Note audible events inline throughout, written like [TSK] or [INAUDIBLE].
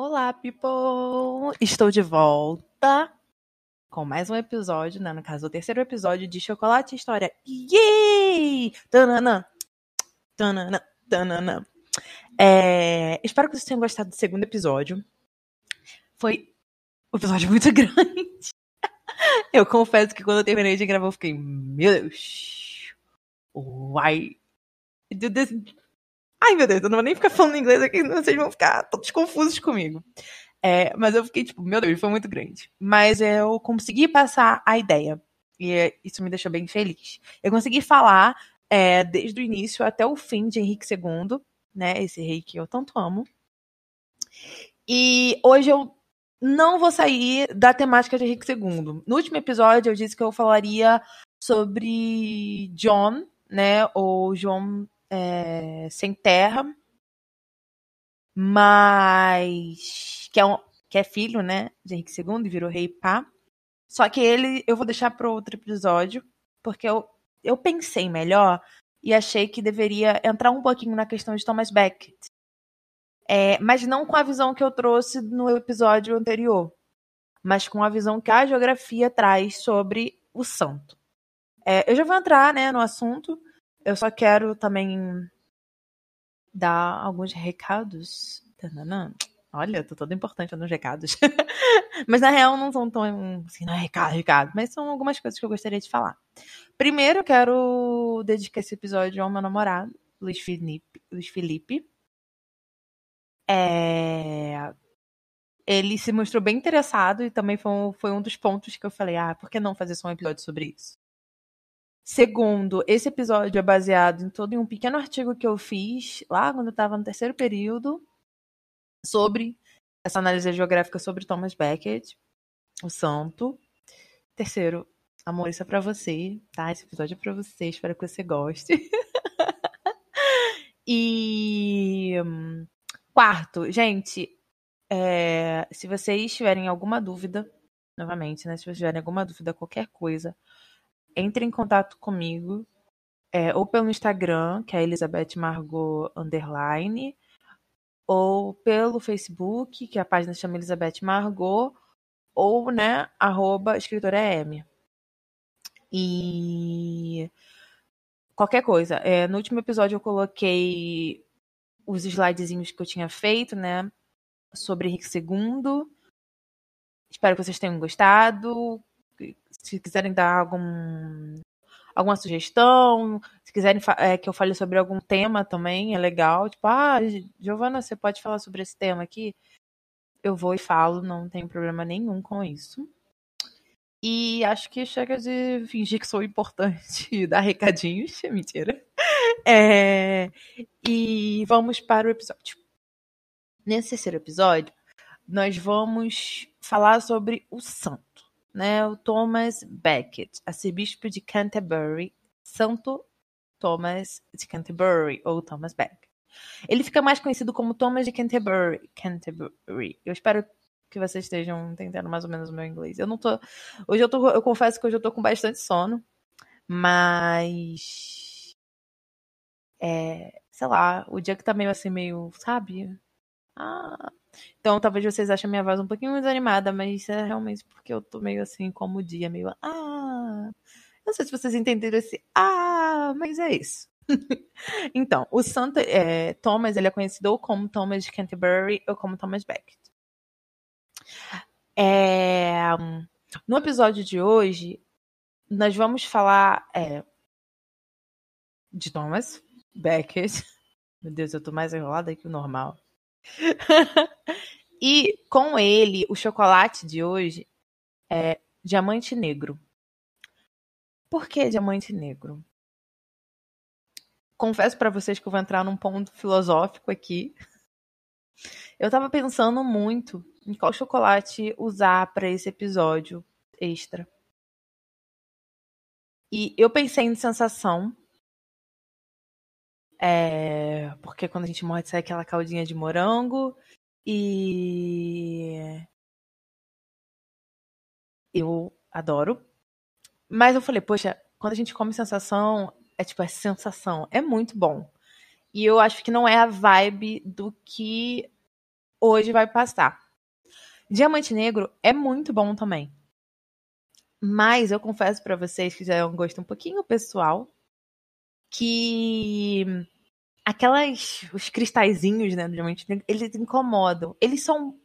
Olá, people! Estou de volta com mais um episódio, né? No caso, o terceiro episódio de Chocolate História. Yay! Tananã! Tananã! Tananã! É, espero que vocês tenham gostado do segundo episódio. Foi um episódio muito [LAUGHS] grande. Eu confesso que quando eu terminei de gravar, eu fiquei, meu Deus! Why? Ai, meu Deus, eu não vou nem ficar falando inglês aqui, vocês vão ficar todos confusos comigo. É, mas eu fiquei tipo, meu Deus, foi muito grande. Mas eu consegui passar a ideia. E é, isso me deixou bem feliz. Eu consegui falar é, desde o início até o fim de Henrique II, né? Esse rei que eu tanto amo. E hoje eu não vou sair da temática de Henrique II. No último episódio eu disse que eu falaria sobre John, né? Ou João é, sem terra, mas que é, um, que é filho, né, de Henrique II e virou rei pá. Só que ele eu vou deixar para outro episódio, porque eu, eu pensei melhor e achei que deveria entrar um pouquinho na questão de Thomas Becket. É, mas não com a visão que eu trouxe no episódio anterior, mas com a visão que a geografia traz sobre o santo. É, eu já vou entrar né, no assunto, eu só quero também dar alguns recados. Olha, tô toda importante nos recados. [LAUGHS] mas na real não são tão assim, não é recado, recado, mas são algumas coisas que eu gostaria de falar. Primeiro, eu quero dedicar esse episódio ao meu namorado, Luiz Felipe. Luiz Felipe. É... Ele se mostrou bem interessado e também foi um, foi um dos pontos que eu falei: ah, por que não fazer só um episódio sobre isso? Segundo, esse episódio é baseado em todo um pequeno artigo que eu fiz lá quando eu estava no terceiro período sobre essa análise geográfica sobre Thomas Becket, o santo. Terceiro, amor, isso é pra você, tá? Esse episódio é pra você, espero que você goste. [LAUGHS] e quarto, gente, é, se vocês tiverem alguma dúvida, novamente, né? Se vocês tiverem alguma dúvida, qualquer coisa, entre em contato comigo, é, ou pelo Instagram, que é Elizabeth Margot Underline, ou pelo Facebook, que a página chama Elizabeth Margot, ou, né, arroba escritora M. E qualquer coisa. É, no último episódio eu coloquei os slidezinhos que eu tinha feito, né, sobre Henrique II. Espero que vocês tenham gostado se quiserem dar algum, alguma sugestão, se quiserem é, que eu fale sobre algum tema também, é legal. Tipo, ah, Giovana, você pode falar sobre esse tema aqui? Eu vou e falo, não tenho problema nenhum com isso. E acho que chega de fingir que sou importante [LAUGHS] e dar recadinhos. [LAUGHS] Mentira. É... E vamos para o episódio. Nesse terceiro episódio, nós vamos falar sobre o santo né, o Thomas Becket, arcebispo de Canterbury, Santo Thomas de Canterbury, ou Thomas Becket. Ele fica mais conhecido como Thomas de Canterbury. Canterbury. Eu espero que vocês estejam entendendo mais ou menos o meu inglês. Eu não tô. Hoje eu tô. Eu confesso que hoje eu tô com bastante sono. Mas. É. Sei lá, o dia que tá meio assim, meio. Sabe? Ah, então talvez vocês achem minha voz um pouquinho mais animada, mas é realmente porque eu tô meio assim, como o dia, meio. Ah! Não sei se vocês entenderam esse. Ah! Mas é isso. [LAUGHS] então, o santo é, Thomas ele é conhecido como Thomas de Canterbury ou como Thomas Becket. É, no episódio de hoje, nós vamos falar é, de Thomas Becket. Meu Deus, eu tô mais enrolada que o normal. [LAUGHS] e com ele, o chocolate de hoje é diamante negro. Por que diamante negro? Confesso para vocês que eu vou entrar num ponto filosófico aqui. Eu tava pensando muito em qual chocolate usar para esse episódio extra. E eu pensei em sensação, é, porque quando a gente morre sai aquela caldinha de morango. E. Eu adoro. Mas eu falei, poxa, quando a gente come sensação, é tipo, é sensação. É muito bom. E eu acho que não é a vibe do que hoje vai passar. Diamante Negro é muito bom também. Mas eu confesso para vocês que já é um gosto um pouquinho pessoal que aquelas os cristalzinhos, né, do diamante negro, eles incomodam. Eles são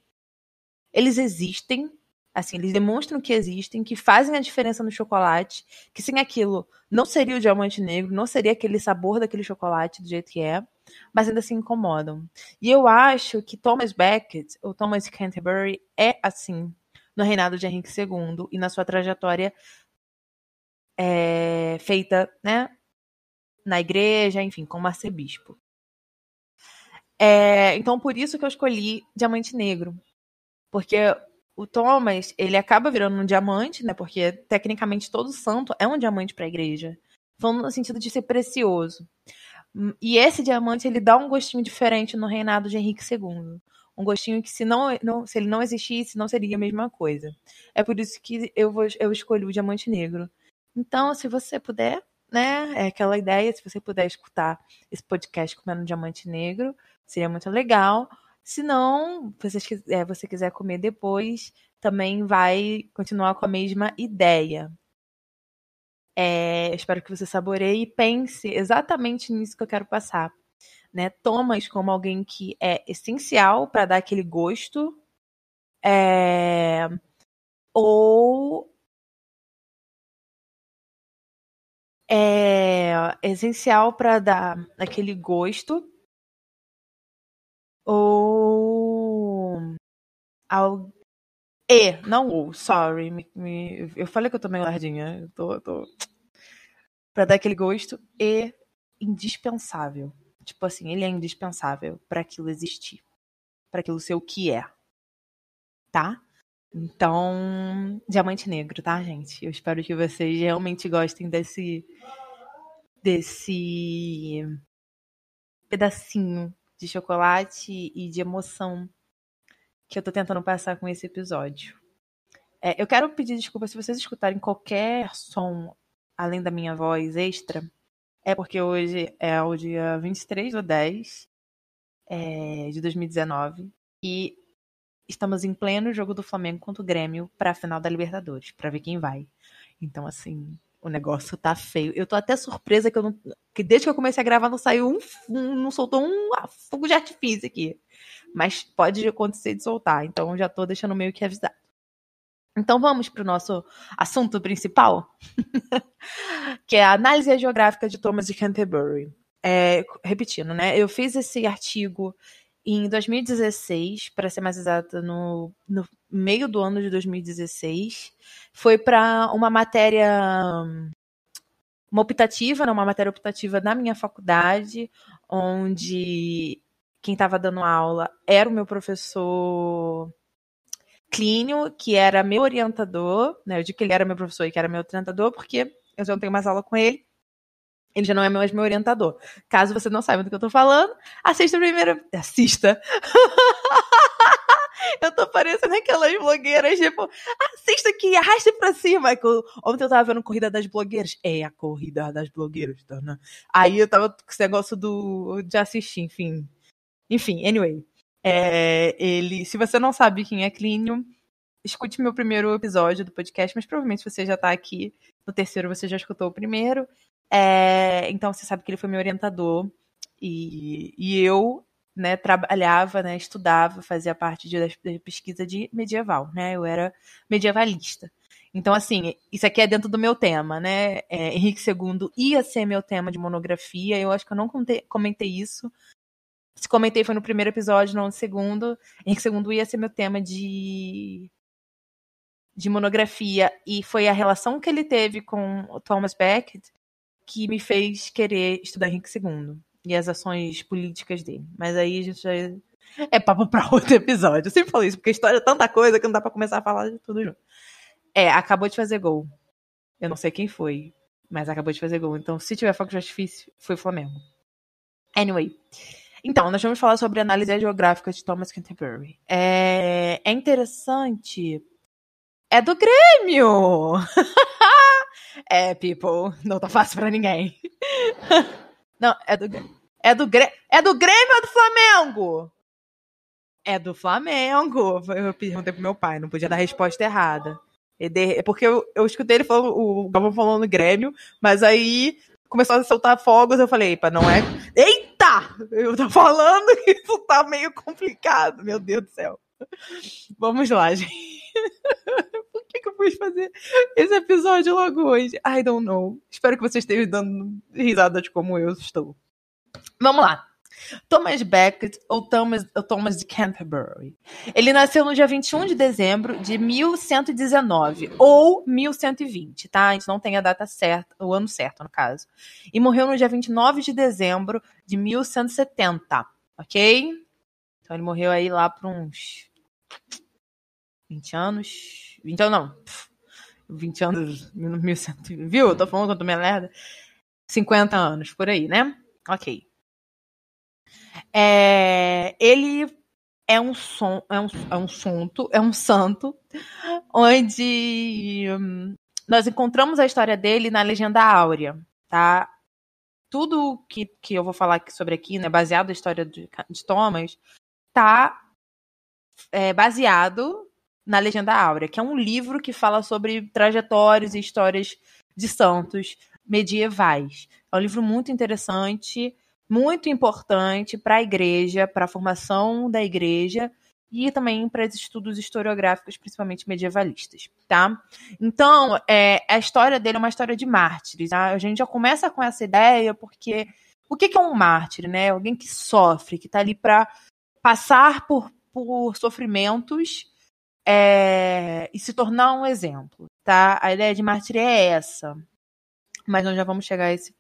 eles existem, assim, eles demonstram que existem, que fazem a diferença no chocolate, que sem aquilo não seria o diamante negro, não seria aquele sabor daquele chocolate do jeito que é, mas ainda se incomodam. E eu acho que Thomas Becket, ou Thomas Canterbury, é assim no reinado de Henrique II e na sua trajetória é, feita, né, na igreja, enfim, como arcebispo. É, então, por isso que eu escolhi Diamante Negro. Porque o Thomas, ele acaba virando um diamante, né? Porque tecnicamente todo santo é um diamante para a igreja. Falando no sentido de ser precioso. E esse diamante, ele dá um gostinho diferente no reinado de Henrique II. Um gostinho que se, não, não, se ele não existisse, não seria a mesma coisa. É por isso que eu, vou, eu escolhi o diamante negro. Então, se você puder, né? É aquela ideia, se você puder escutar esse podcast comendo diamante negro, seria muito legal. Se não, se é, você quiser comer depois, também vai continuar com a mesma ideia. É, espero que você saboreie e pense exatamente nisso que eu quero passar. Né? Thomas como alguém que é essencial para dar aquele gosto. É, ou é essencial para dar aquele gosto ou ao e, não ou, sorry, me, me, eu falei que eu tô meio lardinha, eu tô, tô [TSK] para dar aquele gosto e indispensável. Tipo assim, ele é indispensável para aquilo existir, para aquilo ser o que é. Tá? Então, Diamante Negro, tá, gente? Eu espero que vocês realmente gostem desse desse pedacinho de chocolate e de emoção que eu tô tentando passar com esse episódio. É, eu quero pedir desculpa se vocês escutarem qualquer som além da minha voz extra. É porque hoje é o dia 23 do 10 é, de 2019 e estamos em pleno jogo do Flamengo contra o Grêmio para a final da Libertadores, para ver quem vai. Então, assim, o negócio tá feio. Eu tô até surpresa que eu não. Que desde que eu comecei a gravar não saiu um. um não soltou um fogo de artifício aqui. Mas pode acontecer de soltar. Então já tô deixando meio que avisado. Então vamos para o nosso assunto principal, [LAUGHS] que é a análise geográfica de Thomas de Canterbury. É, repetindo, né? Eu fiz esse artigo em 2016, para ser mais exata, no, no meio do ano de 2016. Foi para uma matéria, uma optativa, não, uma matéria optativa na minha faculdade, onde quem estava dando aula era o meu professor Clínio, que era meu orientador, né? Eu digo que ele era meu professor e que era meu orientador, porque eu já não tenho mais aula com ele. Ele já não é mais meu orientador. Caso você não saiba do que eu tô falando, assista o primeiro. Assista! [LAUGHS] eu tô parecendo aquelas blogueiras, tipo, assista aqui, arraste pra cima. Ontem eu tava vendo Corrida das Blogueiras. É a Corrida das Blogueiras, tá, né? Aí eu tava com esse negócio do, de assistir, enfim. Enfim, anyway. É, ele, se você não sabe quem é Clínio, escute meu primeiro episódio do podcast, mas provavelmente você já tá aqui no terceiro, você já escutou o primeiro. É, então você sabe que ele foi meu orientador e, e eu né, trabalhava, né, estudava, fazia parte de, de pesquisa de medieval, né? Eu era medievalista. Então, assim, isso aqui é dentro do meu tema, né? É, Henrique II ia ser meu tema de monografia. Eu acho que eu não comentei, comentei isso. Se comentei foi no primeiro episódio, não no segundo. Henrique II ia ser meu tema de, de monografia. E foi a relação que ele teve com o Thomas Becket que me fez querer estudar Henrique II e as ações políticas dele. Mas aí a gente já é papo para [LAUGHS] outro episódio. Eu sempre falo isso, porque a história é tanta coisa que não dá para começar a falar de tudo junto. É, acabou de fazer gol. Eu não sei quem foi, mas acabou de fazer gol. Então, se tiver foco de artifício, foi Flamengo. Anyway. Então, nós vamos falar sobre a análise geográfica de Thomas Canterbury. É, é interessante. É do Grêmio! [LAUGHS] É, people, não tá fácil pra ninguém. [LAUGHS] Não, é do, é do, é do Grêmio ou do Flamengo? É do Flamengo. Eu perguntei pro meu pai, não podia dar a resposta errada. É porque eu, eu escutei ele falando, o Galvão falando Grêmio, mas aí começou a soltar fogos, eu falei, epa, não é. Eita! Eu tô falando [LAUGHS] que isso tá meio complicado, meu Deus do céu. Vamos lá, [LAUGHS] gente. Por que, que eu fui fazer esse episódio logo hoje? I don't know. Espero que vocês estejam dando risadas como eu estou. Vamos lá. Thomas Becket ou Thomas, ou Thomas de Canterbury. Ele nasceu no dia 21 de dezembro de 1119 ou 1120, tá? A gente não tem a data certa, o ano certo, no caso. E morreu no dia 29 de dezembro de 1170, ok? Então ele morreu aí lá por uns 20 anos. 20 anos não. 20 anos, 1100, viu? Eu tô falando tô minha lerda. 50 anos, por aí, né? Ok. É, ele é um som, é um, é um santo, é um santo, onde hum, nós encontramos a história dele na Legenda Áurea, tá? Tudo que, que eu vou falar sobre aqui, né, baseado na história de, de Thomas, tá é, baseado na Legenda Áurea, que é um livro que fala sobre trajetórias e histórias de santos medievais. É um livro muito interessante muito importante para a igreja, para a formação da igreja e também para os estudos historiográficos, principalmente medievalistas, tá? Então, é, a história dele é uma história de mártires. Tá? A gente já começa com essa ideia porque o que, que é um mártir, né? Alguém que sofre, que está ali para passar por, por sofrimentos é, e se tornar um exemplo, tá? A ideia de mártir é essa. Mas nós já vamos chegar a esse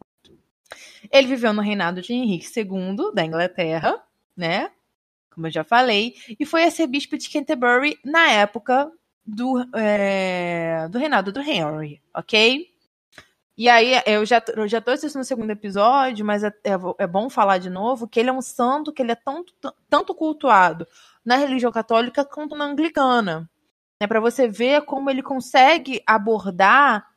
ele viveu no reinado de Henrique II, da Inglaterra, né? Como eu já falei, e foi arcebispo de Canterbury na época do, é, do reinado do Henry, ok? E aí, eu já, eu já trouxe isso no segundo episódio, mas é, é, é, bom falar de novo que ele é um santo que ele é tanto, tanto cultuado na religião católica quanto na anglicana. É para você ver como ele consegue abordar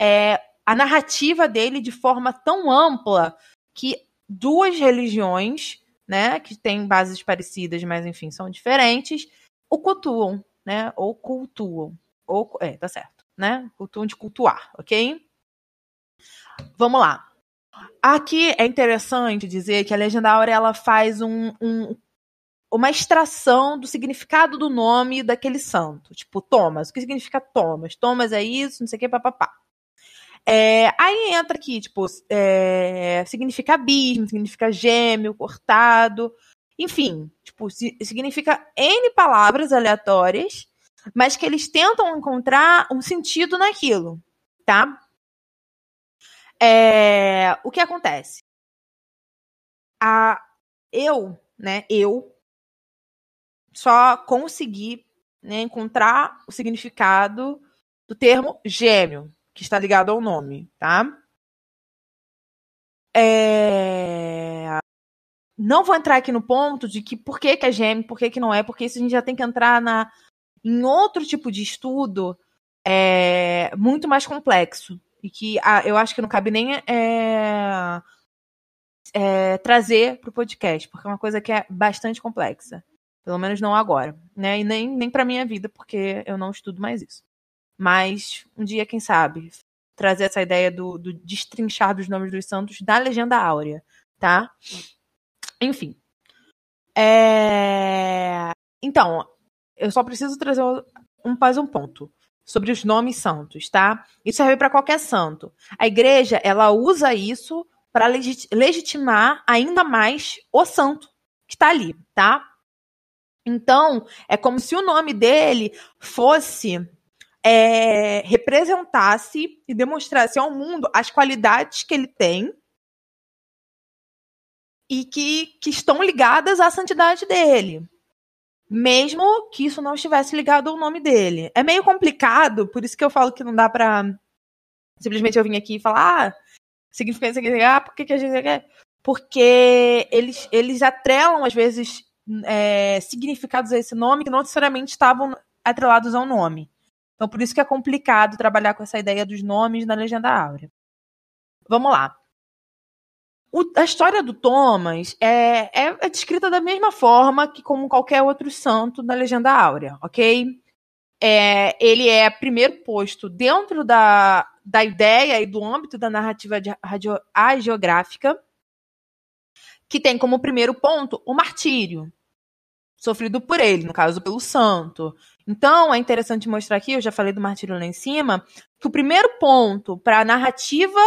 é, a narrativa dele de forma tão ampla que duas religiões, né, que têm bases parecidas, mas enfim, são diferentes, o cultuam, né, ou cultuam, ou, é, tá certo, né, cultuam de cultuar, ok? Vamos lá. Aqui é interessante dizer que a Legenda Áurea ela faz um, um, uma extração do significado do nome daquele santo. Tipo, Thomas. O que significa Thomas? Thomas é isso, não sei o que, papapá. É, aí entra aqui, tipo, é, significa abismo, significa gêmeo, cortado, enfim, tipo, significa N palavras aleatórias, mas que eles tentam encontrar um sentido naquilo, tá? É, o que acontece? A, eu, né, eu só consegui né, encontrar o significado do termo gêmeo, que está ligado ao nome, tá? É... Não vou entrar aqui no ponto de que por que, que é gêmeo, por que, que não é, porque isso a gente já tem que entrar na, em outro tipo de estudo é, muito mais complexo. E que ah, eu acho que não cabe nem é, é, trazer para o podcast, porque é uma coisa que é bastante complexa. Pelo menos não agora. Né? E nem, nem para minha vida, porque eu não estudo mais isso. Mas um dia, quem sabe, trazer essa ideia do, do destrinchar dos nomes dos santos da legenda áurea, tá? Enfim. É... Então, eu só preciso trazer um, mais um ponto sobre os nomes santos, tá? Isso serve para qualquer santo. A igreja, ela usa isso para legitimar ainda mais o santo que está ali, tá? Então, é como se o nome dele fosse é, representasse e demonstrasse ao mundo as qualidades que ele tem e que, que estão ligadas à santidade dele. Mesmo que isso não estivesse ligado ao nome dele. É meio complicado, por isso que eu falo que não dá pra simplesmente eu vim aqui e falar, ah, significa isso aqui, ah, por que, que a gente quer? Porque eles, eles atrelam, às vezes, é, significados a esse nome que não necessariamente estavam atrelados ao nome. Então, por isso que é complicado trabalhar com essa ideia dos nomes na legenda áurea. Vamos lá. O, a história do Thomas é, é, é, descrita da mesma forma que como qualquer outro santo da Legenda Áurea, ok? É, ele é primeiro posto dentro da, da ideia e do âmbito da narrativa de, radio, geográfica, que tem como primeiro ponto o martírio, sofrido por ele, no caso pelo santo. Então, é interessante mostrar aqui, eu já falei do martírio lá em cima, que o primeiro ponto para a narrativa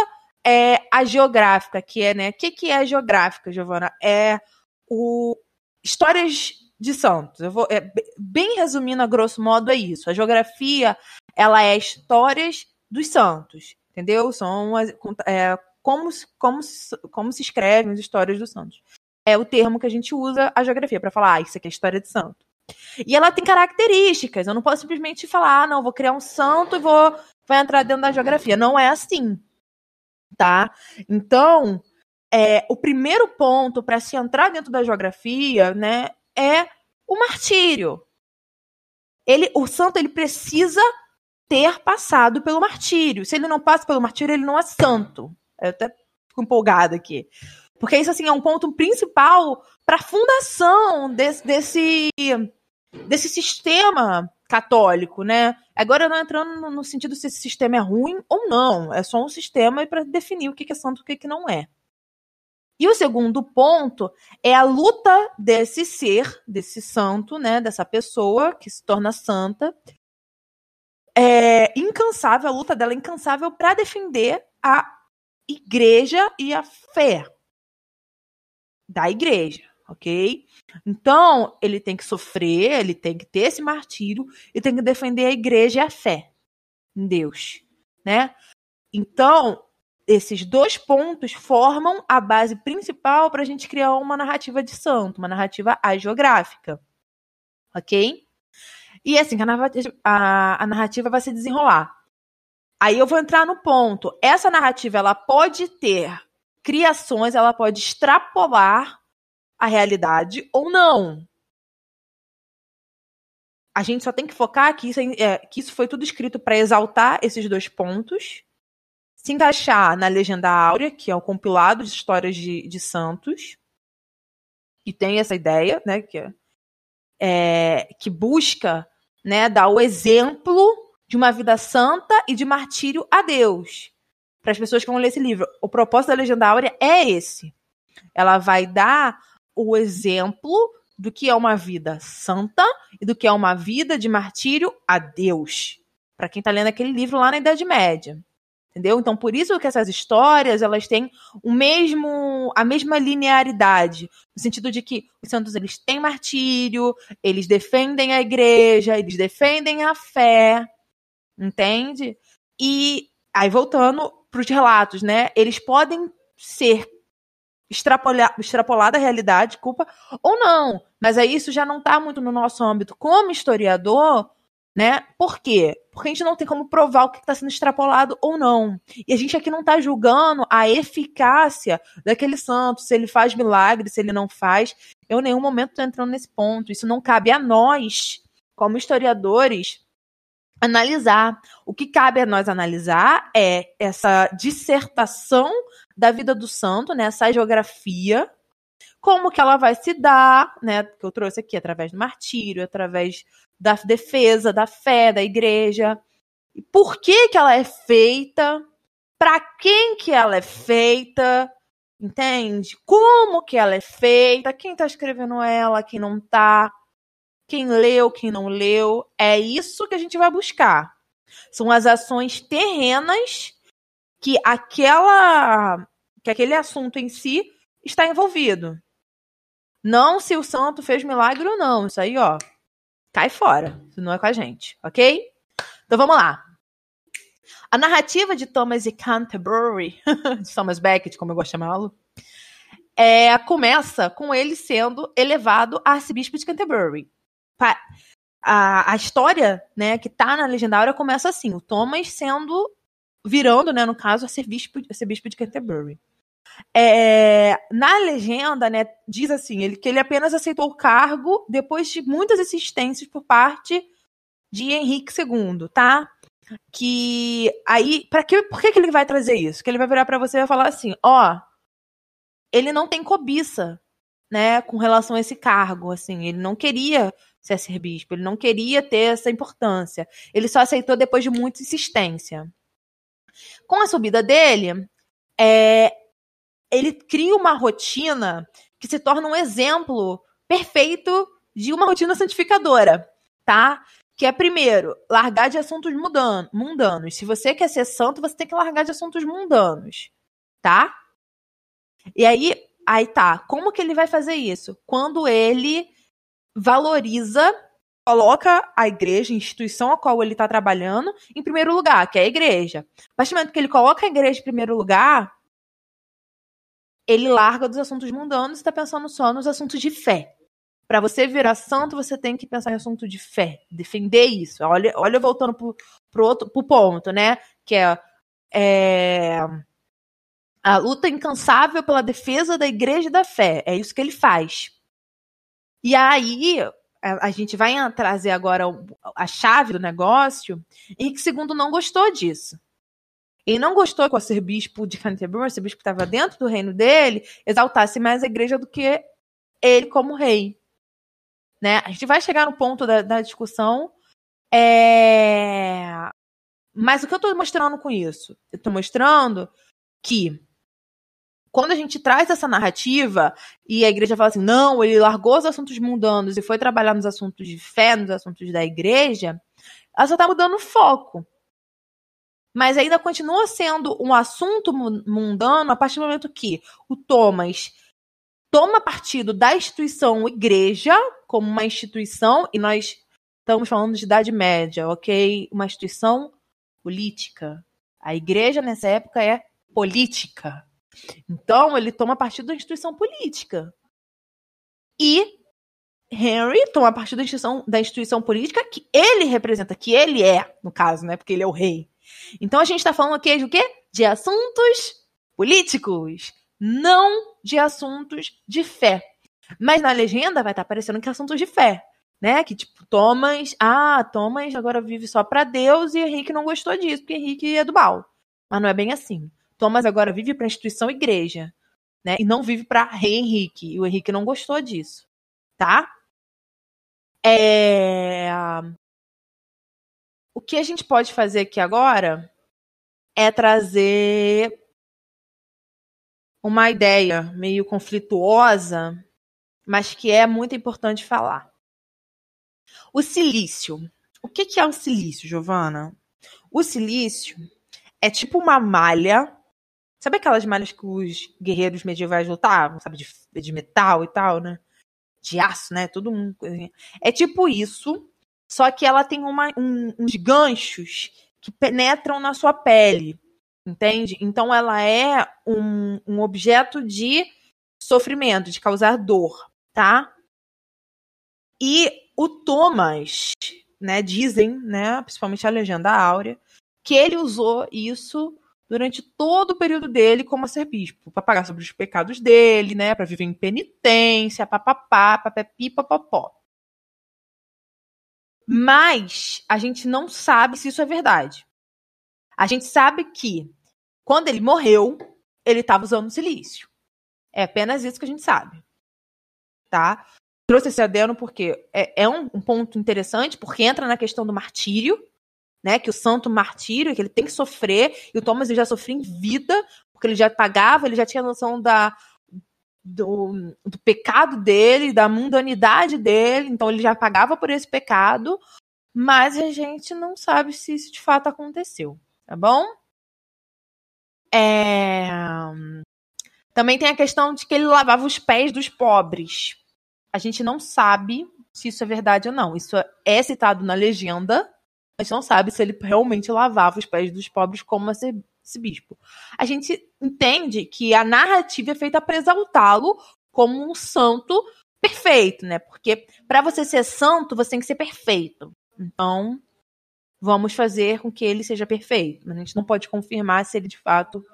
é a geográfica, que é, né? O que, que é a geográfica, Giovana? É o histórias de santos. Eu vou, é, bem resumindo a grosso modo, é isso. A geografia, ela é histórias dos santos, entendeu? São as, é, como, como, como se escrevem as histórias dos santos. É o termo que a gente usa a geografia para falar, ah, isso aqui é história de santo. E ela tem características. Eu não posso simplesmente falar, ah, não, vou criar um santo e vou vai entrar dentro da geografia. Não é assim tá? Então, é, o primeiro ponto para se entrar dentro da geografia, né, é o martírio. Ele, o santo ele precisa ter passado pelo martírio. Se ele não passa pelo martírio, ele não é santo. Eu até fico empolgada aqui. Porque isso assim é um ponto principal para a fundação desse, desse, desse sistema católico, né? Agora não entrando no sentido se esse sistema é ruim ou não, é só um sistema para definir o que é santo e o que não é. E o segundo ponto é a luta desse ser, desse santo, né, dessa pessoa que se torna santa, é incansável, a luta dela é incansável para defender a igreja e a fé da igreja ok? Então, ele tem que sofrer, ele tem que ter esse martírio e tem que defender a igreja e a fé em Deus, né? Então, esses dois pontos formam a base principal para a gente criar uma narrativa de santo, uma narrativa agiográfica, ok? E assim, a a, a narrativa vai se desenrolar. Aí eu vou entrar no ponto. Essa narrativa ela pode ter criações, ela pode extrapolar a realidade ou não. A gente só tem que focar que isso, é, que isso foi tudo escrito para exaltar esses dois pontos, se encaixar na Legenda Áurea, que é um compilado de histórias de, de santos, que tem essa ideia, né, que, é, é, que busca né, dar o exemplo de uma vida santa e de martírio a Deus. Para as pessoas que vão ler esse livro. O propósito da Legenda Áurea é esse. Ela vai dar o exemplo do que é uma vida santa e do que é uma vida de martírio a Deus. Para quem está lendo aquele livro lá na Idade Média. Entendeu? Então, por isso que essas histórias, elas têm o mesmo a mesma linearidade, no sentido de que os santos eles têm martírio, eles defendem a igreja, eles defendem a fé. Entende? E aí voltando para os relatos, né? Eles podem ser extrapolar, extrapolar da realidade, culpa, ou não. Mas aí isso já não está muito no nosso âmbito como historiador, né? Por quê? Porque a gente não tem como provar o que está sendo extrapolado ou não. E a gente aqui não está julgando a eficácia daquele santo, se ele faz milagre, se ele não faz. Eu em nenhum momento estou entrando nesse ponto. Isso não cabe a nós, como historiadores, analisar. O que cabe a nós analisar é essa dissertação da vida do santo, né? Essa geografia, como que ela vai se dar, né? Que eu trouxe aqui através do martírio, através da defesa da fé da igreja. E por que que ela é feita? Para quem que ela é feita? Entende? Como que ela é feita? Quem tá escrevendo ela, quem não tá? Quem leu, quem não leu? É isso que a gente vai buscar. São as ações terrenas que aquela que aquele assunto em si está envolvido. Não se o santo fez milagre ou não. Isso aí, ó, cai fora. Isso não é com a gente, ok? Então vamos lá. A narrativa de Thomas e Canterbury, [LAUGHS] de Thomas Becket, como eu gosto de chamá-lo, é, começa com ele sendo elevado a arcebispo de Canterbury. A, a história né, que está na legendária começa assim: o Thomas sendo virando, né, no caso, a ser bispo, a ser bispo de Canterbury. É, na legenda, né, diz assim, ele, que ele apenas aceitou o cargo depois de muitas insistências por parte de Henrique II, tá? Que aí, para que, por que, que ele vai trazer isso? Que ele vai virar para você e vai falar assim, ó, ele não tem cobiça, né, com relação a esse cargo, assim, ele não queria ser arcebispo, ele não queria ter essa importância. Ele só aceitou depois de muita insistência. Com a subida dele, é, ele cria uma rotina que se torna um exemplo perfeito de uma rotina santificadora, tá? Que é, primeiro, largar de assuntos mundanos. Se você quer ser santo, você tem que largar de assuntos mundanos, tá? E aí, aí tá. Como que ele vai fazer isso? Quando ele valoriza, coloca a igreja, a instituição a qual ele está trabalhando, em primeiro lugar, que é a igreja. A partir do momento que ele coloca a igreja em primeiro lugar, ele larga dos assuntos mundanos e está pensando só nos assuntos de fé. Para você virar santo, você tem que pensar em assunto de fé, defender isso. Olha, olha voltando pro, pro outro pro ponto, né? Que é, é a luta incansável pela defesa da igreja e da fé. É isso que ele faz. E aí, a, gente vai trazer agora a chave do negócio. Henrique II não gostou disso. Ele não gostou que o arcebispo de Canterbury, o arcebispo que estava dentro do reino dele, exaltasse mais a igreja do que ele como rei. Né? A gente vai chegar no ponto da, da discussão. É... Mas o que eu estou mostrando com isso? Eu estou mostrando que quando a gente traz essa narrativa e a igreja fala assim, não, ele largou os assuntos mundanos e foi trabalhar nos assuntos de fé, nos assuntos da igreja, ela só está mudando o foco. Mas ainda continua sendo um assunto mundano a partir do momento que o Thomas toma partido da instituição igreja como uma instituição, e nós estamos falando de Idade Média, ok? Uma instituição política. A igreja nessa época é política. Então, ele toma partido da instituição política. E Henry toma partido da instituição, da instituição política que ele representa, que ele é, no caso, né? Porque ele é o rei. Então a gente está falando aqui de o quê? De assuntos políticos, não de assuntos de fé. Mas na legenda vai estar tá aparecendo que é assuntos de fé, né? Que tipo, Thomas, ah, Thomas agora vive só para Deus e Henrique não gostou disso, porque Henrique é do mal. Mas não é bem assim. Thomas agora vive para a instituição igreja, né? E não vive para rei Henrique. E o Henrique não gostou disso, tá? É... O que a gente pode fazer aqui agora é trazer uma ideia meio conflituosa, mas que é muito importante falar. O silício. O que é o silício, Giovana? O silício é tipo uma malha Sabe aquelas malhas que os guerreiros medievais lutavam, sabe? De, de metal e tal, né? De aço, né? Todo mundo. É tipo isso, só que ela tem uma, um, uns ganchos que penetram na sua pele, entende? Então ela é um, um objeto de sofrimento, de causar dor, tá? E o Thomas, né, dizem, né, principalmente a legenda áurea, que ele usou isso durante todo o período dele como arcebispo, para pagar sobre os pecados dele, né, para viver em penitência, papapá, papepi, papapó. Mas a gente não sabe se isso é verdade. A gente sabe que quando ele morreu, ele estava usando silício. É apenas isso que a gente sabe. Tá? Trouxe esse adeno porque é, é um, um ponto interessante, porque entra na questão do martírio, né? Que o santo martírio, que ele tem que sofrer, e o Thomas ele já sofria em vida, porque ele já pagava, ele já tinha noção da, do, do pecado dele, da mundanidade dele, então ele já pagava por esse pecado, mas a gente não sabe se isso de fato aconteceu, tá bom? É... Também tem a questão de que ele lavava os pés dos pobres. A gente não sabe se isso é verdade ou não. Isso é citado na legenda, a gente não sabe se ele realmente lavava os pés dos pobres como esse bispo. A gente entende que a narrativa é feita para exaltá-lo como um santo perfeito, né? Porque para você ser santo, você tem que ser perfeito. Então, vamos fazer com que ele seja perfeito. Mas a gente não pode confirmar se ele de fato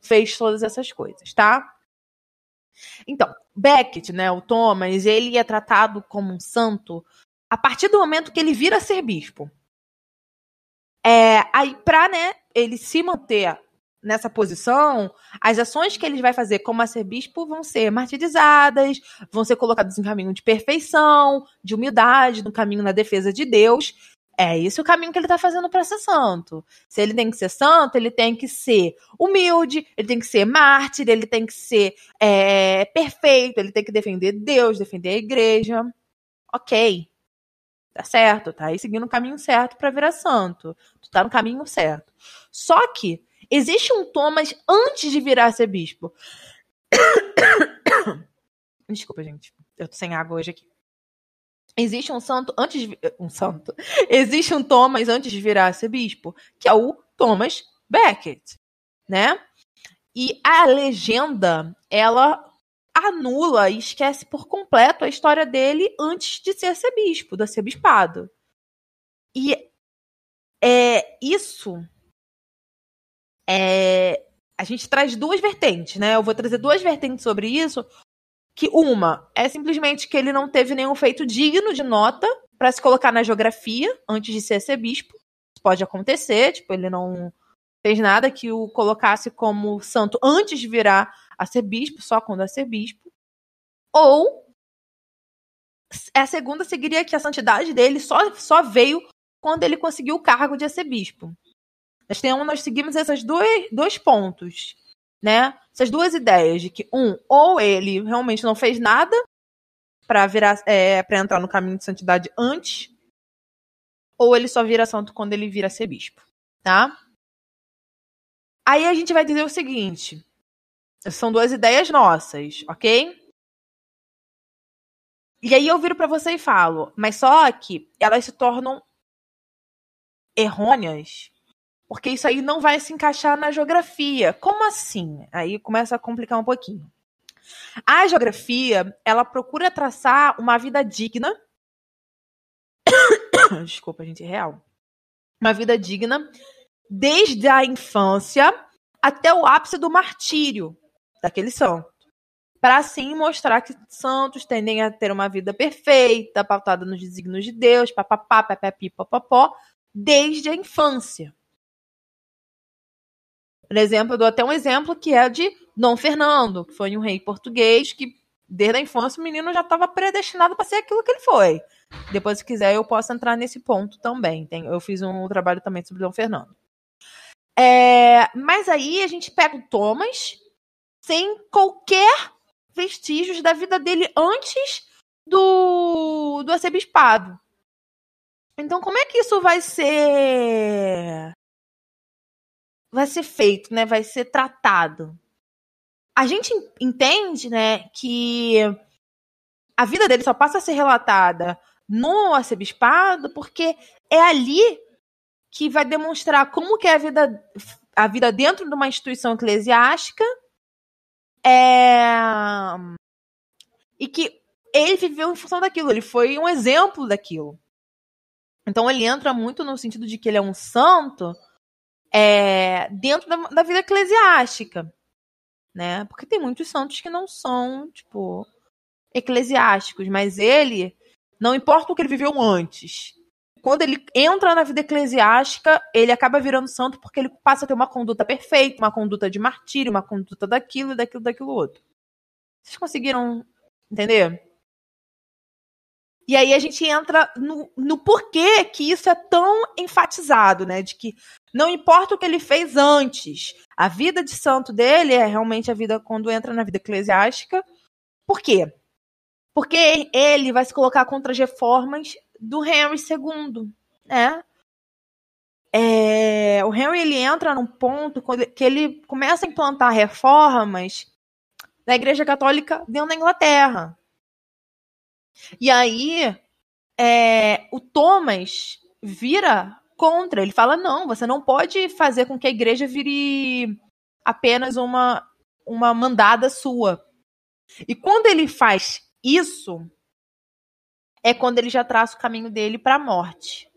fez todas essas coisas, tá? Então, Becket, né, o Thomas, ele é tratado como um santo a partir do momento que ele vira ser bispo. É, aí, pra né, ele se manter nessa posição, as ações que ele vai fazer como arcebispo vão ser martirizadas, vão ser colocadas em caminho de perfeição, de humildade, no caminho na defesa de Deus. É esse o caminho que ele está fazendo para ser santo. Se ele tem que ser santo, ele tem que ser humilde, ele tem que ser mártir, ele tem que ser é, perfeito, ele tem que defender Deus, defender a igreja. Ok. Tá certo, tá aí seguindo o caminho certo para virar santo. Tu tá no caminho certo. Só que existe um Thomas antes de virar ser bispo. [COUGHS] Desculpa, gente. Eu tô sem água hoje aqui. Existe um santo antes de, um santo. Existe um Thomas antes de virar ser bispo, que é o Thomas Becket, né? E a legenda, ela anula e esquece por completo a história dele antes de ser arcebispo, do arcebispado. E é isso é, a gente traz duas vertentes, né? Eu vou trazer duas vertentes sobre isso. Que uma é simplesmente que ele não teve nenhum feito digno de nota para se colocar na geografia antes de ser arcebispo. Isso pode acontecer, tipo, ele não fez nada que o colocasse como santo antes de virar arcebispo, só quando arcebispo. Ou a segunda seguiria que a santidade dele só, só veio quando ele conseguiu o cargo de arcebispo. Nós, temos, nós seguimos esses dois, dois pontos, né? Essas duas ideias de que, um, ou ele realmente não fez nada para virar é, para entrar no caminho de santidade antes, ou ele só vira santo quando ele vira ser bispo, tá? Aí a gente vai dizer o seguinte: são duas ideias nossas, ok? E aí eu viro para você e falo, mas só que elas se tornam errôneas porque isso aí não vai se encaixar na geografia. Como assim? Aí começa a complicar um pouquinho. A geografia, ela procura traçar uma vida digna. [COUGHS] Desculpa, gente, é real. Uma vida digna desde a infância até o ápice do martírio daquele santo. Para assim mostrar que santos tendem a ter uma vida perfeita, pautada nos desígnios de Deus, papapá, pepepi, papapó, desde a infância. Por exemplo, eu dou até um exemplo que é de Dom Fernando, que foi um rei português que, desde a infância, o menino já estava predestinado para ser aquilo que ele foi. Depois, se quiser, eu posso entrar nesse ponto também. Tem, eu fiz um trabalho também sobre Dom Fernando. É, mas aí a gente pega o Thomas sem qualquer vestígios da vida dele antes do, do arcebispado. Então, como é que isso vai ser vai ser feito, né? Vai ser tratado. A gente entende, né, que a vida dele só passa a ser relatada no arcebispado porque é ali que vai demonstrar como que é a vida a vida dentro de uma instituição eclesiástica é e que ele viveu em função daquilo, ele foi um exemplo daquilo. Então ele entra muito no sentido de que ele é um santo é, dentro da, da, vida eclesiástica, né? Porque tem muitos santos que não são, tipo, eclesiásticos, mas ele, não importa o que ele viveu antes, quando ele entra na vida eclesiástica, ele acaba virando santo porque ele passa a ter uma conduta perfeita, uma conduta de martírio, uma conduta daquilo, daquilo, daquilo outro. Vocês conseguiram entender? E aí a gente entra no, no porquê que isso é tão enfatizado, né? De que não importa o que ele fez antes, a vida de santo dele é realmente a vida quando entra na vida eclesiástica. Por quê? Porque ele vai se colocar contra as reformas do Henry II, né? É, o Henry ele entra num ponto que ele começa a implantar reformas na Igreja Católica dentro da Inglaterra. E aí, é, o Thomas vira contra. Ele fala: não, você não pode fazer com que a igreja vire apenas uma, uma mandada sua. E quando ele faz isso, é quando ele já traça o caminho dele para a morte.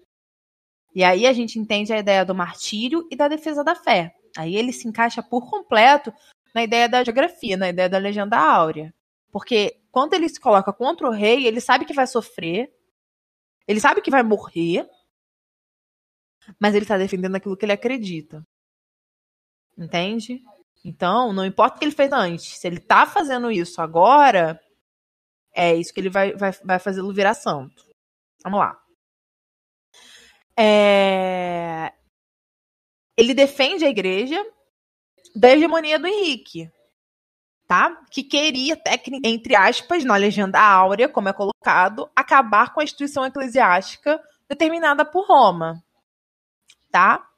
E aí a gente entende a ideia do martírio e da defesa da fé. Aí ele se encaixa por completo na ideia da geografia, na ideia da legenda áurea. Porque quando ele se coloca contra o rei, ele sabe que vai sofrer, ele sabe que vai morrer, mas ele está defendendo aquilo que ele acredita. Entende? Então, não importa o que ele fez antes, se ele tá fazendo isso agora, é isso que ele vai, vai, vai fazê-lo virar santo. Vamos lá. É... Ele defende a igreja da hegemonia do Henrique, tá? Que queria, entre aspas, na legenda áurea, como é colocado, acabar com a instituição eclesiástica determinada por Roma, tá?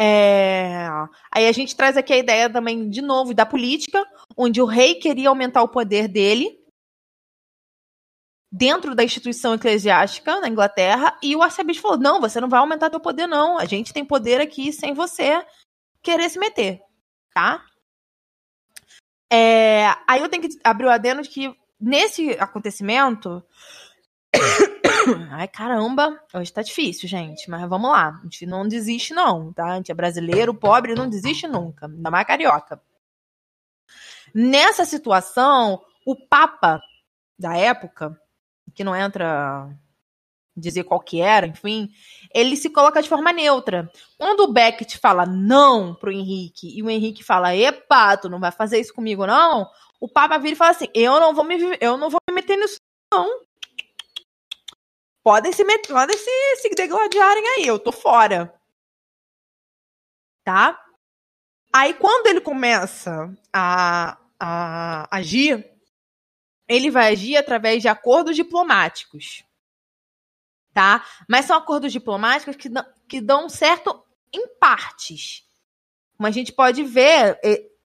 É... Aí a gente traz aqui a ideia também, de novo, da política, onde o rei queria aumentar o poder dele dentro da instituição eclesiástica na Inglaterra, e o arcebispo falou: não, você não vai aumentar teu poder, não. A gente tem poder aqui sem você querer se meter, tá? É... Aí eu tenho que abrir o adendo de que nesse acontecimento [COUGHS] Ai, caramba, hoje tá difícil, gente, mas vamos lá. A gente não desiste, não, tá? A gente é brasileiro, pobre, não desiste nunca, ainda mais carioca. Nessa situação, o Papa da época, que não entra dizer qual que era, enfim, ele se coloca de forma neutra. Quando o Beckett fala não pro Henrique e o Henrique fala, epa, tu não vai fazer isso comigo, não, o Papa vira e fala assim, eu não vou me, eu não vou me meter nisso, não podem se, met... podem se, se degladiarem aí, eu tô fora. Tá? Aí quando ele começa a, a agir, ele vai agir através de acordos diplomáticos. Tá? Mas são acordos diplomáticos que, dão, que dão certo em partes. Como a gente pode ver,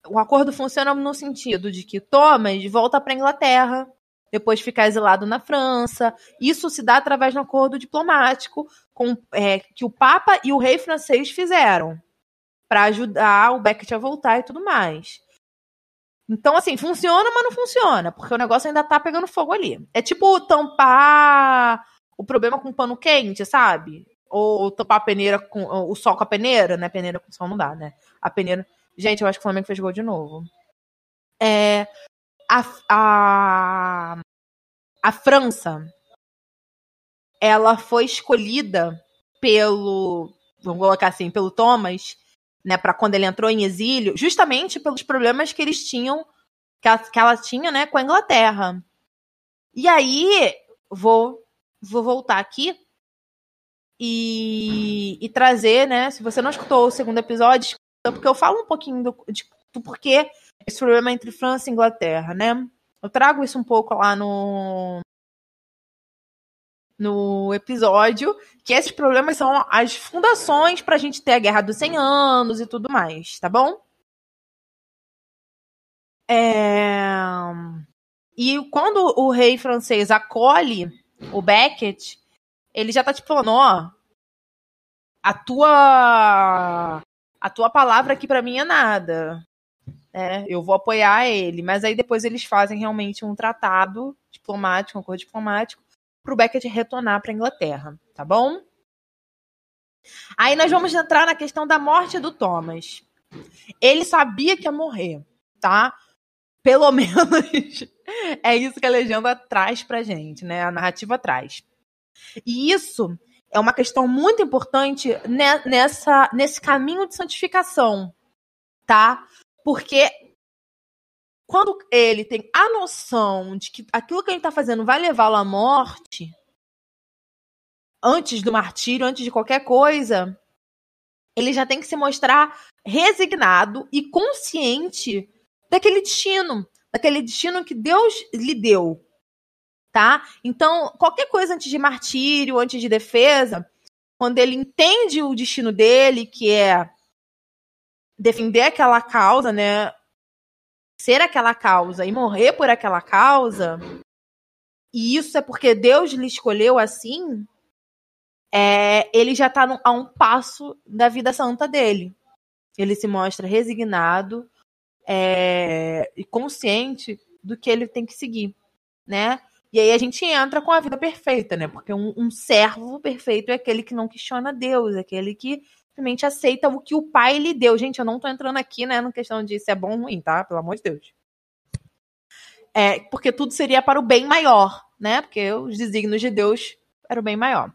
o acordo funciona no sentido de que Thomas volta para Inglaterra, depois ficar exilado na França. Isso se dá através de um acordo diplomático com, é, que o Papa e o rei francês fizeram para ajudar o Beckett a voltar e tudo mais. Então, assim, funciona, mas não funciona, porque o negócio ainda tá pegando fogo ali. É tipo tampar o problema com pano quente, sabe? Ou, tampar a peneira com. o sol com a peneira, né? Peneira com sol não dá, né? A peneira. Gente, eu acho que o Flamengo fez gol de novo. É, a, a, a França ela foi escolhida pelo, vamos colocar assim, pelo Thomas, né, para quando ele entrou em exílio, justamente pelos problemas que eles tinham, que ela, que ela tinha, né, com a Inglaterra. E aí, vou, vou voltar aqui e, e trazer, né, se você não escutou o segundo episódio, porque eu falo um pouquinho do, de, do porquê esse problema entre França e Inglaterra, né? Eu trago isso um pouco lá no no episódio, que esses problemas são as fundações para a gente ter a Guerra dos 100 Anos e tudo mais, tá bom? É... E quando o rei francês acolhe o Beckett, ele já tá tipo falando, ó, a tua a tua palavra aqui para mim é nada né? Eu vou apoiar ele. Mas aí depois eles fazem realmente um tratado diplomático, um acordo diplomático, para o Beckett retornar para a Inglaterra, tá bom? Aí nós vamos entrar na questão da morte do Thomas. Ele sabia que ia morrer, tá? Pelo [LAUGHS] menos é isso que a legenda traz pra gente, né? A narrativa traz. E isso é uma questão muito importante nessa, nesse caminho de santificação, tá? Porque quando ele tem a noção de que aquilo que ele está fazendo vai levá-lo à morte, antes do martírio, antes de qualquer coisa, ele já tem que se mostrar resignado e consciente daquele destino, daquele destino que Deus lhe deu, tá? Então, qualquer coisa antes de martírio, antes de defesa, quando ele entende o destino dele, que é defender aquela causa, né? Ser aquela causa e morrer por aquela causa, e isso é porque Deus lhe escolheu assim, é, ele já está a um passo da vida santa dele. Ele se mostra resignado é, e consciente do que ele tem que seguir, né? E aí a gente entra com a vida perfeita, né? Porque um, um servo perfeito é aquele que não questiona Deus, é aquele que simplesmente aceita o que o pai lhe deu. Gente, eu não tô entrando aqui, né, na questão de se é bom ou ruim, tá? Pelo amor de Deus. É, porque tudo seria para o bem maior, né? Porque os desígnios de Deus eram o bem maior.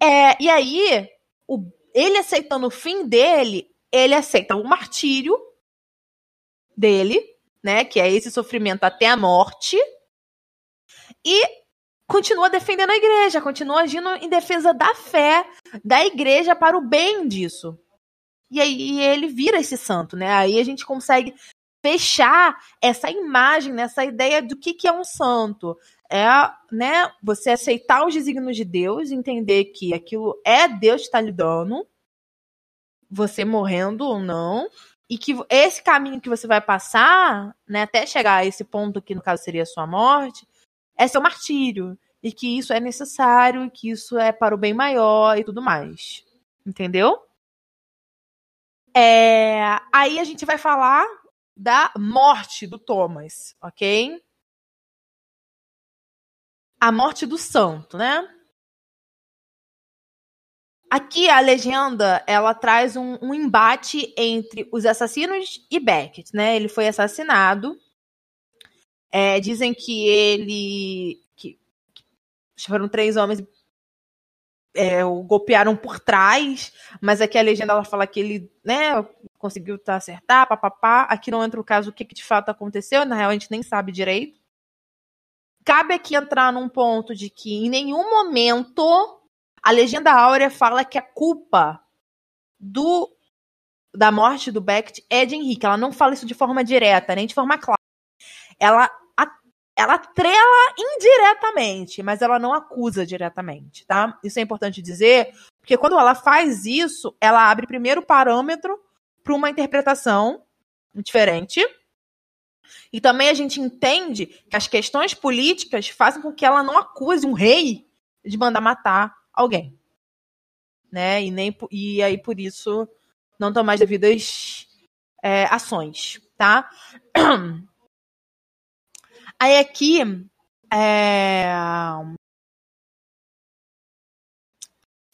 É, e aí, o, ele aceitando o fim dele, ele aceita o martírio dele, né? Que é esse sofrimento até a morte. E continua defendendo a igreja, continua agindo em defesa da fé da igreja para o bem disso. E aí ele vira esse santo, né? Aí a gente consegue fechar essa imagem, né? essa ideia do que, que é um santo. É, né, você aceitar os desígnios de Deus, entender que aquilo é Deus que está lhe dando, você morrendo ou não, e que esse caminho que você vai passar, né, até chegar a esse ponto que no caso seria a sua morte, é seu martírio, e que isso é necessário, que isso é para o bem maior e tudo mais. Entendeu? É, aí a gente vai falar da morte do Thomas, ok? A morte do santo, né? Aqui a legenda ela traz um, um, embate entre os assassinos e Beckett, né? Ele foi assassinado. É, dizem que ele que, que foram três homens é, o golpearam por trás, mas aqui a legenda ela fala que ele, né, conseguiu tá, acertar, papapá. Aqui não entra o caso o que, que de fato aconteceu, na real a gente nem sabe direito. Cabe aqui entrar num ponto de que em nenhum momento a legenda áurea fala que a culpa do da morte do Beckett é de Henrique. Ela não fala isso de forma direta, nem de forma clara. Ela ela trela indiretamente, mas ela não acusa diretamente, tá? Isso é importante dizer, porque quando ela faz isso, ela abre primeiro o parâmetro para uma interpretação diferente. E também a gente entende que as questões políticas fazem com que ela não acuse um rei de mandar matar alguém. Né? E, nem, e aí, por isso, não tomar as devidas é, ações, tá? [CLEARS THROAT] Aí aqui. É...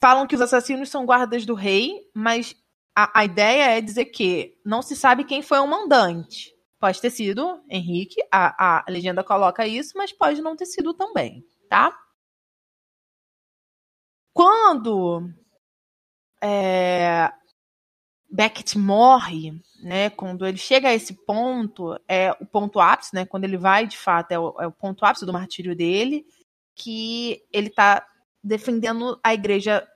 Falam que os assassinos são guardas do rei, mas a, a ideia é dizer que não se sabe quem foi o mandante. Pode ter sido Henrique, a, a legenda coloca isso, mas pode não ter sido também, tá? Quando é, Beckett morre, né, quando ele chega a esse ponto, é o ponto ápice, né, quando ele vai, de fato, é o, é o ponto ápice do martírio dele, que ele está defendendo a igreja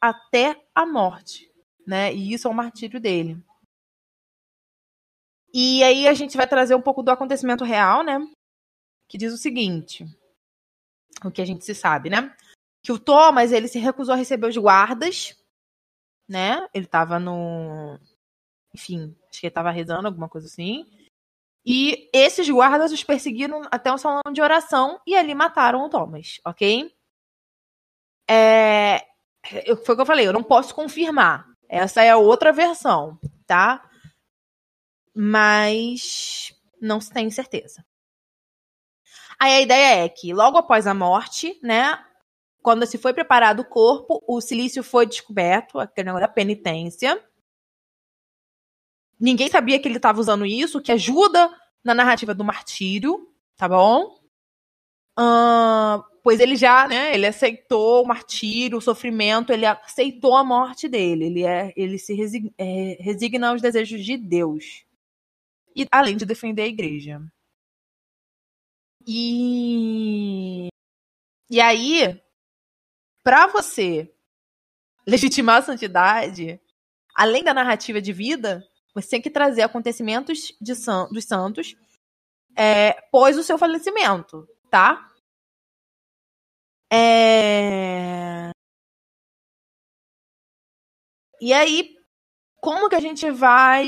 até a morte, né, e isso é o martírio dele. E aí a gente vai trazer um pouco do acontecimento real, né, que diz o seguinte, o que a gente se sabe, né, que o Thomas, ele se recusou a receber os guardas, né, ele estava no, enfim, acho que ele estava rezando, alguma coisa assim. E esses guardas os perseguiram até um salão de oração e ali mataram o Thomas, ok? É, foi o que eu falei, eu não posso confirmar. Essa é a outra versão, tá? Mas não se tem certeza. Aí a ideia é que logo após a morte, né, quando se foi preparado o corpo, o silício foi descoberto, aquele negócio da penitência. Ninguém sabia que ele estava usando isso, que ajuda na narrativa do martírio, tá bom? Uh, pois ele já, né, ele aceitou o martírio, o sofrimento, ele aceitou a morte dele, ele, é, ele se resigna, é, resigna aos desejos de Deus. E além de defender a igreja. E e aí, para você legitimar a santidade, além da narrativa de vida, você tem que trazer acontecimentos de san dos santos é, pós o seu falecimento, tá? É... E aí, como que a gente vai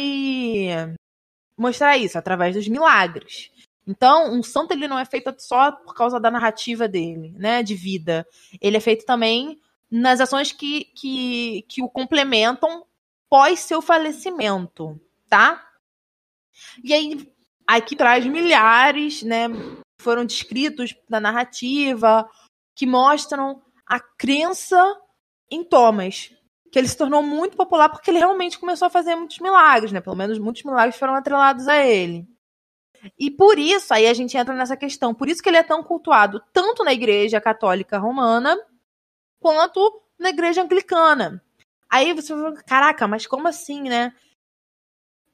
mostrar isso? Através dos milagres. Então, um santo ele não é feito só por causa da narrativa dele, né, de vida. Ele é feito também nas ações que, que, que o complementam pós seu falecimento, tá? E aí, aqui traz milhares, né? Foram descritos na narrativa que mostram a crença em Thomas, que ele se tornou muito popular porque ele realmente começou a fazer muitos milagres, né? Pelo menos muitos milagres foram atrelados a ele. E por isso, aí a gente entra nessa questão, por isso que ele é tão cultuado tanto na igreja católica romana quanto na igreja anglicana. Aí você vai caraca, mas como assim, né?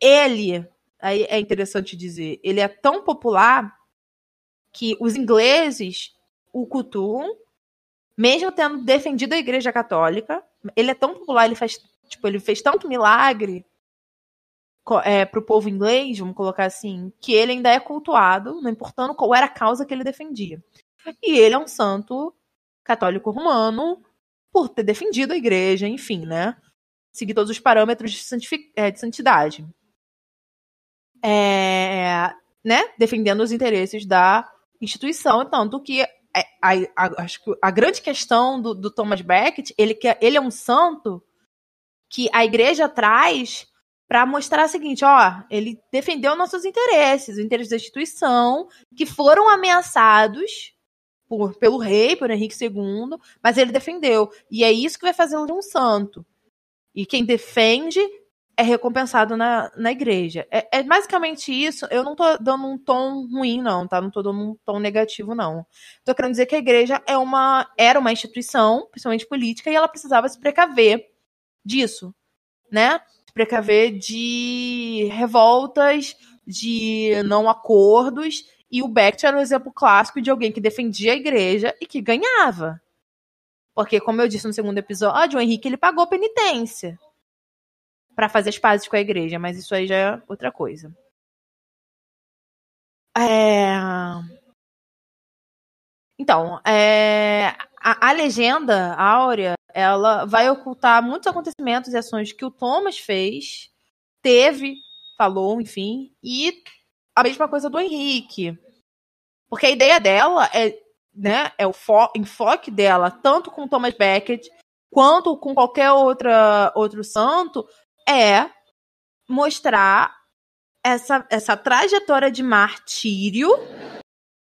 Ele, aí é interessante dizer, ele é tão popular que os ingleses o cultuam, mesmo tendo defendido a Igreja Católica. Ele é tão popular, ele faz, tipo, ele fez tanto milagre é, para o povo inglês, vamos colocar assim, que ele ainda é cultuado, não importando qual era a causa que ele defendia. E ele é um santo católico romano por ter defendido a igreja, enfim, né? Seguir todos os parâmetros de, é, de santidade. É, né? Defendendo os interesses da instituição, tanto que é, a, a, acho que a grande questão do, do Thomas Becket, ele, que, ele é um santo que a igreja traz para mostrar o seguinte, ó, ele defendeu nossos interesses, os interesses da instituição, que foram ameaçados por, pelo rei, por Henrique II, mas ele defendeu. E é isso que vai de um santo. E quem defende é recompensado na, na igreja. É, é, basicamente isso. Eu não tô dando um tom ruim, não, tá? Não tô dando um tom negativo, não. Tô querendo dizer que a igreja é uma, era uma instituição, principalmente política, e ela precisava se precaver disso, né? Precaver de revoltas, de não acordos. E o Becht era um exemplo clássico de alguém que defendia a igreja e que ganhava. Porque, como eu disse no segundo episódio, o Henrique ele pagou penitência para fazer as pazes com a igreja, mas isso aí já é outra coisa. É... Então, é... A, a, legenda áurea ela vai ocultar muitos acontecimentos e ações que o Thomas fez, teve, falou, enfim, e a mesma coisa do Henrique. Porque a ideia dela é, né, é o enfoque dela, tanto com Thomas Becket quanto com qualquer outra, outro santo, é mostrar essa, essa trajetória de martírio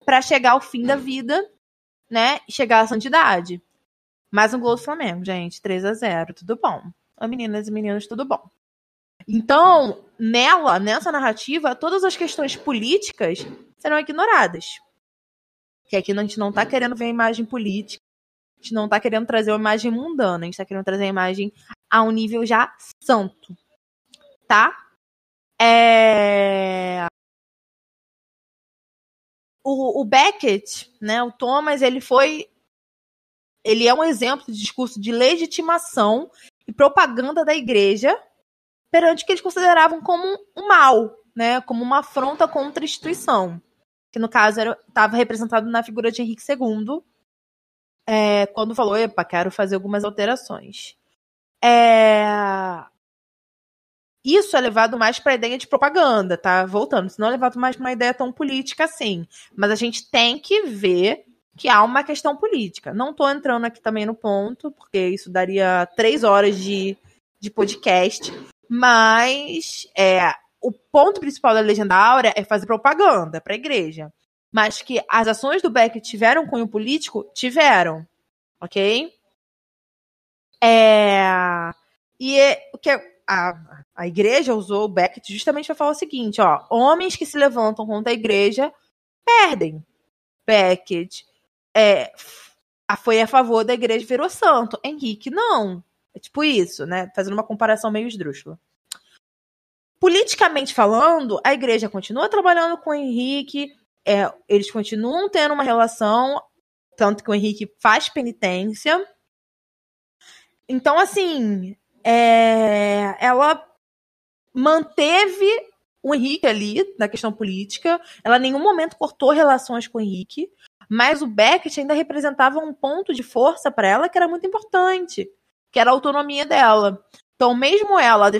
para chegar ao fim da vida, né, chegar à santidade. Mais um gol do Flamengo, gente. 3 a 0 Tudo bom. Oi, meninas e meninos, tudo bom. Então, nela, nessa narrativa, todas as questões políticas serão ignoradas. Que aqui a gente não tá querendo ver a imagem política, a gente não tá querendo trazer uma imagem mundana, a gente tá querendo trazer a imagem a um nível já santo. Tá? É... O, o Beckett, né, o Thomas, ele foi ele é um exemplo de discurso de legitimação e propaganda da igreja perante o que eles consideravam como um mal, né, como uma afronta contra a instituição, que no caso estava representado na figura de Henrique II, é, quando falou, epa, quero fazer algumas alterações. É... Isso é levado mais para a ideia de propaganda, tá? Voltando, senão é levado mais para uma ideia tão política assim. Mas a gente tem que ver que há uma questão política. Não estou entrando aqui também no ponto, porque isso daria três horas de, de podcast, mas é, o ponto principal da Legenda Áurea é fazer propaganda para a igreja. Mas que as ações do Beck tiveram cunho político? Tiveram. Ok? É, e é, o que a, a igreja usou o Beckett justamente para falar o seguinte: ó, homens que se levantam contra a igreja perdem. Beckett é, foi a favor da igreja virou santo. Henrique, não. É tipo isso, né? Fazendo uma comparação meio esdrúxula. Politicamente falando, a igreja continua trabalhando com o Henrique, é, eles continuam tendo uma relação, tanto que o Henrique faz penitência. Então, assim, é, ela manteve o Henrique ali na questão política. Ela em nenhum momento cortou relações com o Henrique. Mas o Beckett ainda representava um ponto de força para ela que era muito importante, que era a autonomia dela. Então, mesmo ela,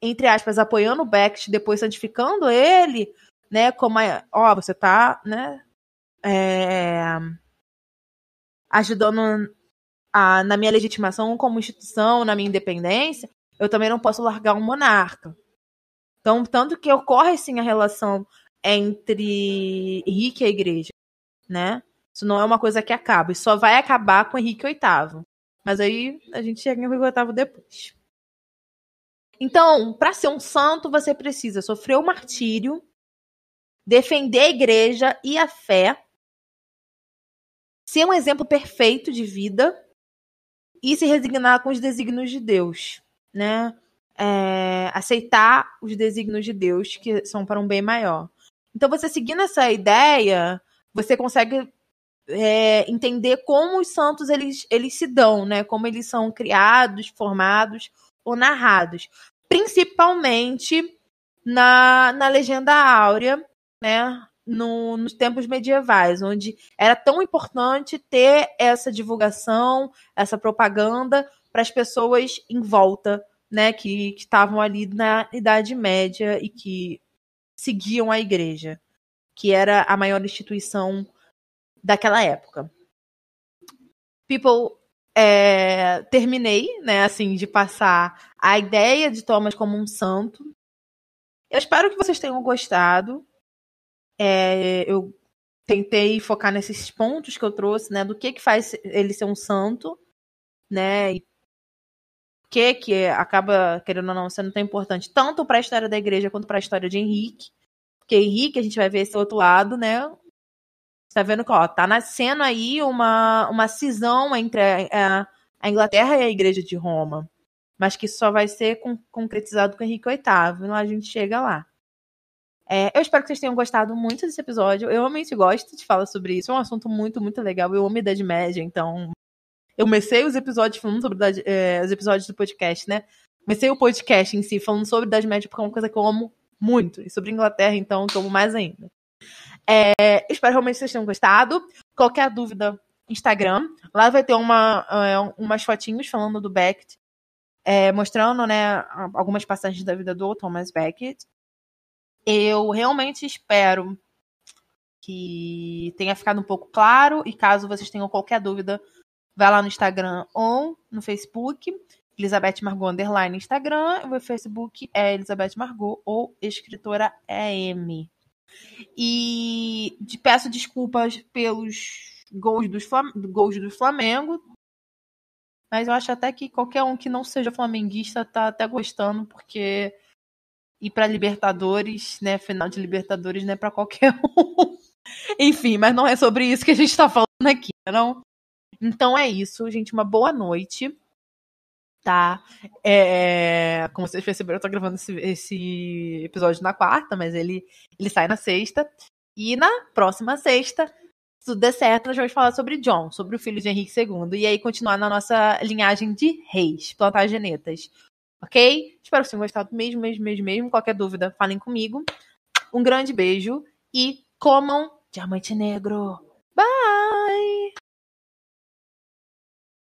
entre aspas, apoiando o Beckett, depois santificando ele, né, como, a, ó, você tá, né, é, ajudando a, na minha legitimação como instituição, na minha independência, eu também não posso largar um monarca. Então, tanto que ocorre, sim, a relação entre Henrique e a igreja né? Isso não é uma coisa que acaba. Isso só vai acabar com Henrique VIII. Mas aí a gente chega em Henrique VIII depois. Então, para ser um santo, você precisa sofrer o martírio, defender a igreja e a fé, ser um exemplo perfeito de vida e se resignar com os desígnios de Deus, né? É, aceitar os desígnios de Deus que são para um bem maior. Então, você seguindo essa ideia, você consegue é, entender como os santos eles, eles se dão, né? Como eles são criados, formados ou narrados. Principalmente na, na legenda áurea, né? No, nos tempos medievais, onde era tão importante ter essa divulgação, essa propaganda para as pessoas em volta, né, que estavam ali na Idade Média e que seguiam a igreja, que era a maior instituição daquela época. People, é, terminei, né, assim, de passar a ideia de Thomas como um santo. Eu espero que vocês tenham gostado. É, eu tentei focar nesses pontos que eu trouxe, né, do que que faz ele ser um santo, né, e que que acaba, querendo ou não, sendo tão importante tanto para a história da igreja quanto para a história de Henrique. Porque Henrique, a gente vai ver esse outro lado, né, tá vendo que, ó, tá nascendo aí uma, uma cisão entre a, a Inglaterra e a Igreja de Roma. Mas que só vai ser com, concretizado com Henrique VIII. E lá a gente chega lá. É, eu espero que vocês tenham gostado muito desse episódio. Eu realmente gosto de falar sobre isso. É um assunto muito, muito legal. Eu amo a Idade Média, então. Eu comecei os episódios falando sobre é, os episódios do podcast, né? Comecei o podcast em si falando sobre Idade Média porque é uma coisa que eu amo muito. E sobre Inglaterra, então, amo mais ainda. É, espero realmente que vocês tenham gostado. Qualquer dúvida, Instagram. Lá vai ter uma, é, umas fotinhos falando do Beckett, é, mostrando né, algumas passagens da vida do Thomas Beckett. Eu realmente espero que tenha ficado um pouco claro. E caso vocês tenham qualquer dúvida, vai lá no Instagram ou no Facebook. Elizabeth Margot Underline Instagram. O meu Facebook é Elizabeth Margot ou Escritora EM. E peço desculpas pelos gols, dos, gols do Flamengo. Mas eu acho até que qualquer um que não seja flamenguista tá até gostando, porque ir para Libertadores, né? Final de Libertadores não é para qualquer [LAUGHS] um. Enfim, mas não é sobre isso que a gente tá falando aqui, não? Então é isso, gente. Uma boa noite tá? É, como vocês perceberam, eu tô gravando esse, esse, episódio na quarta, mas ele, ele sai na sexta. E na próxima sexta, se tudo der certo, nós vamos falar sobre John, sobre o filho de Henrique II. E aí continuar na nossa linhagem de reis, plantagenetas. Ok? Espero que vocês tenham gostado mesmo, mesmo, mesmo, mesmo. Qualquer dúvida, falem comigo. Um grande beijo e comam diamante negro.